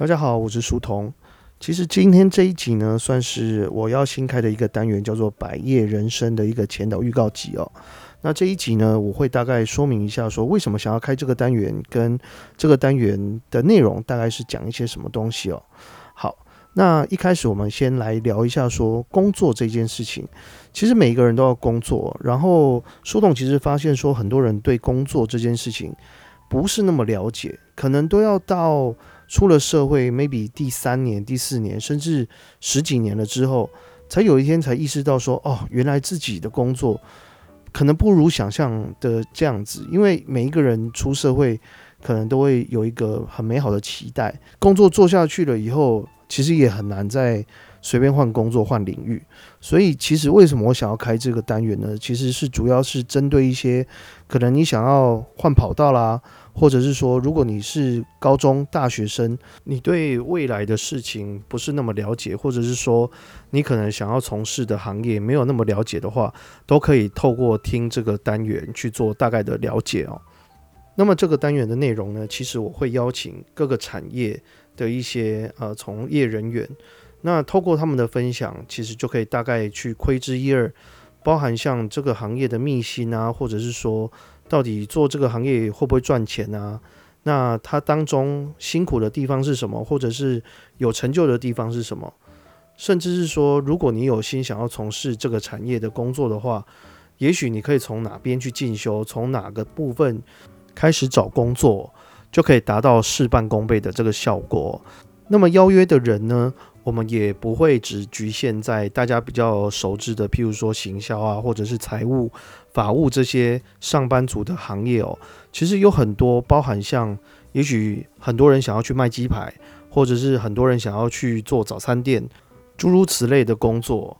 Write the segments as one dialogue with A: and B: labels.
A: 大家好，我是书童。其实今天这一集呢，算是我要新开的一个单元，叫做“百业人生”的一个前导预告集哦。那这一集呢，我会大概说明一下，说为什么想要开这个单元，跟这个单元的内容大概是讲一些什么东西哦。好，那一开始我们先来聊一下说工作这件事情。其实每一个人都要工作，然后书童其实发现说，很多人对工作这件事情不是那么了解，可能都要到出了社会，maybe 第三年、第四年，甚至十几年了之后，才有一天才意识到说，哦，原来自己的工作可能不如想象的这样子。因为每一个人出社会，可能都会有一个很美好的期待，工作做下去了以后，其实也很难再随便换工作、换领域。所以，其实为什么我想要开这个单元呢？其实是主要是针对一些可能你想要换跑道啦，或者是说，如果你是高中大学生，你对未来的事情不是那么了解，或者是说你可能想要从事的行业没有那么了解的话，都可以透过听这个单元去做大概的了解哦。那么这个单元的内容呢，其实我会邀请各个产业的一些呃从业人员。那透过他们的分享，其实就可以大概去窥知一二，包含像这个行业的秘辛啊，或者是说到底做这个行业会不会赚钱啊？那它当中辛苦的地方是什么，或者是有成就的地方是什么？甚至是说，如果你有心想要从事这个产业的工作的话，也许你可以从哪边去进修，从哪个部分开始找工作，就可以达到事半功倍的这个效果。那么邀约的人呢？我们也不会只局限在大家比较熟知的，譬如说行销啊，或者是财务、法务这些上班族的行业哦。其实有很多包含像，也许很多人想要去卖鸡排，或者是很多人想要去做早餐店，诸如此类的工作。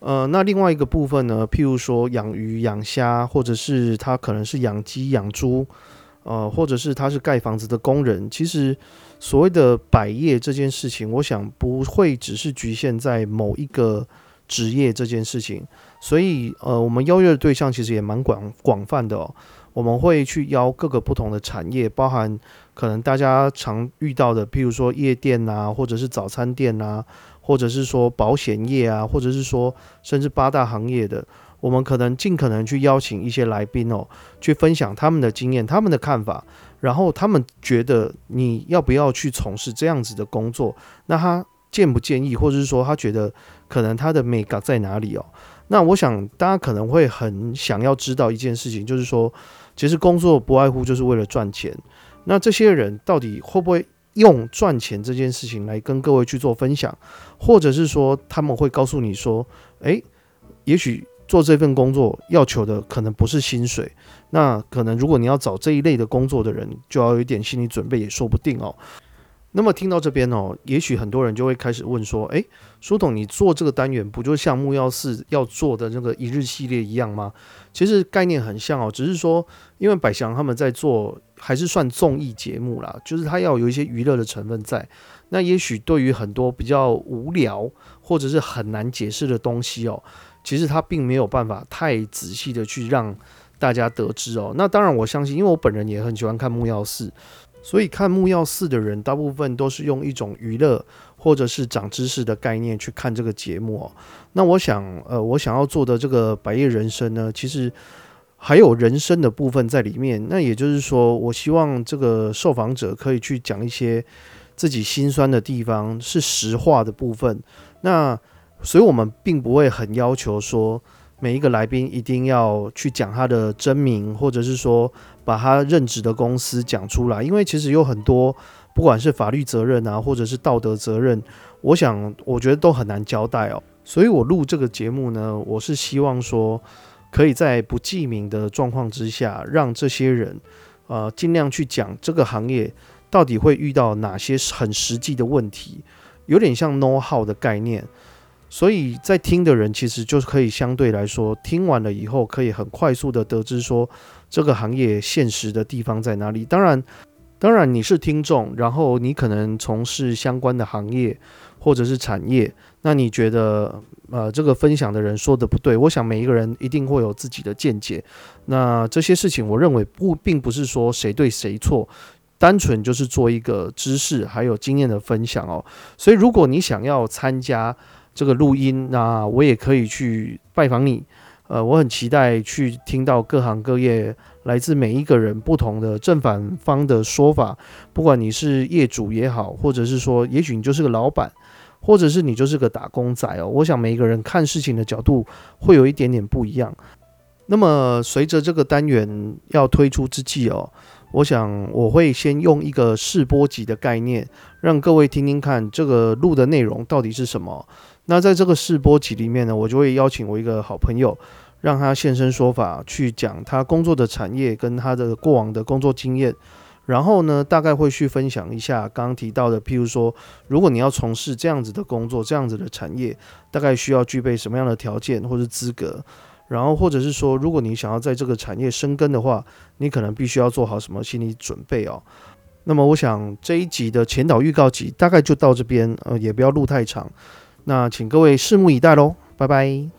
A: 呃，那另外一个部分呢，譬如说养鱼、养虾，或者是他可能是养鸡、养猪，呃，或者是他是盖房子的工人，其实。所谓的百业这件事情，我想不会只是局限在某一个职业这件事情，所以呃，我们邀约的对象其实也蛮广广泛的哦。我们会去邀各个不同的产业，包含可能大家常遇到的，譬如说夜店啊，或者是早餐店啊，或者是说保险业啊，或者是说甚至八大行业的，我们可能尽可能去邀请一些来宾哦，去分享他们的经验、他们的看法。然后他们觉得你要不要去从事这样子的工作？那他建不建议，或者是说他觉得可能他的美感在哪里哦？那我想大家可能会很想要知道一件事情，就是说，其实工作不外乎就是为了赚钱。那这些人到底会不会用赚钱这件事情来跟各位去做分享，或者是说他们会告诉你说，诶，也许。做这份工作要求的可能不是薪水，那可能如果你要找这一类的工作的人，就要有一点心理准备，也说不定哦。那么听到这边哦，也许很多人就会开始问说：“诶，苏董，你做这个单元不就像木曜四要做的那个一日系列一样吗？”其实概念很像哦，只是说因为百祥他们在做还是算综艺节目啦，就是他要有一些娱乐的成分在。那也许对于很多比较无聊或者是很难解释的东西哦。其实他并没有办法太仔细的去让大家得知哦。那当然，我相信，因为我本人也很喜欢看木曜四，所以看木曜四的人大部分都是用一种娱乐或者是长知识的概念去看这个节目哦。那我想，呃，我想要做的这个百叶人生呢，其实还有人生的部分在里面。那也就是说，我希望这个受访者可以去讲一些自己心酸的地方，是实话的部分。那所以，我们并不会很要求说每一个来宾一定要去讲他的真名，或者是说把他任职的公司讲出来，因为其实有很多不管是法律责任啊，或者是道德责任，我想我觉得都很难交代哦。所以我录这个节目呢，我是希望说可以在不记名的状况之下，让这些人呃尽量去讲这个行业到底会遇到哪些很实际的问题，有点像 know how 的概念。所以在听的人其实就是可以相对来说，听完了以后可以很快速的得知说这个行业现实的地方在哪里。当然，当然你是听众，然后你可能从事相关的行业或者是产业，那你觉得呃这个分享的人说的不对？我想每一个人一定会有自己的见解。那这些事情，我认为不并不是说谁对谁错。单纯就是做一个知识还有经验的分享哦。所以如果你想要参加这个录音，那我也可以去拜访你。呃，我很期待去听到各行各业来自每一个人不同的正反方的说法。不管你是业主也好，或者是说，也许你就是个老板，或者是你就是个打工仔哦。我想每一个人看事情的角度会有一点点不一样。那么随着这个单元要推出之际哦，我想我会先用一个试播集的概念，让各位听听看这个录的内容到底是什么。那在这个试播集里面呢，我就会邀请我一个好朋友，让他现身说法，去讲他工作的产业跟他的过往的工作经验。然后呢，大概会去分享一下刚刚提到的，譬如说，如果你要从事这样子的工作、这样子的产业，大概需要具备什么样的条件或者资格。然后或者是说，如果你想要在这个产业深耕的话，你可能必须要做好什么心理准备哦。那么，我想这一集的前导预告集大概就到这边，呃，也不要录太长。那请各位拭目以待喽，拜拜。